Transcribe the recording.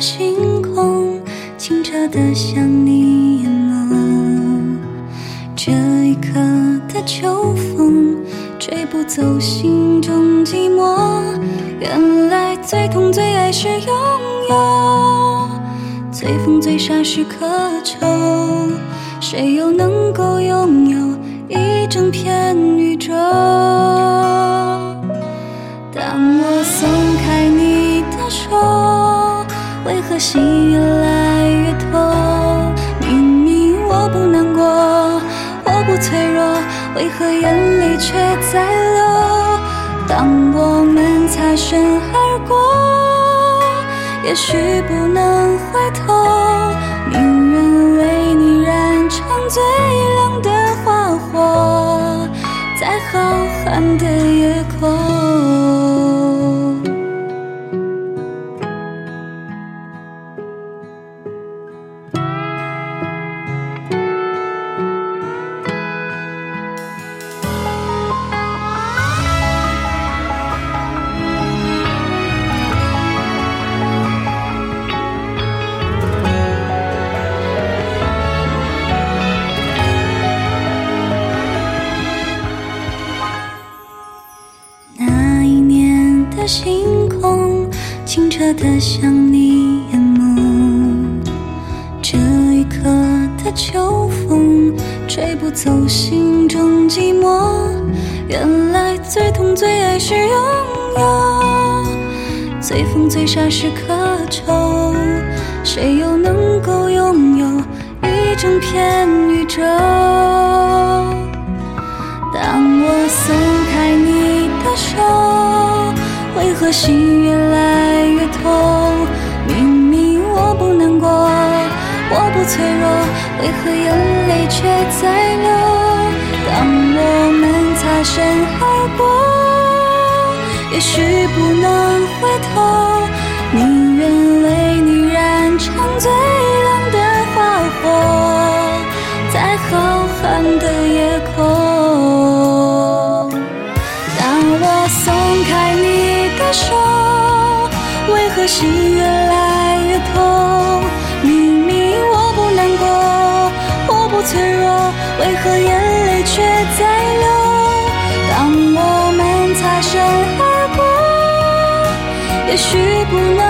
星空，清澈的像你眼眸。这一刻的秋风，吹不走心中寂寞。原来最痛最爱是拥有，最疯最傻是渴求。谁又能够拥有一整片宇宙？心越来越痛？明明我不难过，我不脆弱，为何眼泪却在流？当我们擦身而过，也许不能回头，宁愿为你燃成最亮的花火，在浩瀚的夜空。星空，清澈的像你眼眸。这一刻的秋风，吹不走心中寂寞。原来最痛最爱是拥有，最疯最傻是渴求。谁又能够拥有一整片宇宙？心越来越痛？明明我不难过，我不脆弱，为何眼泪却在流？当我们擦身而过，也许不能回头，你心越来越痛？明明我不难过，我不脆弱，为何眼泪却在流？当我们擦身而过，也许不能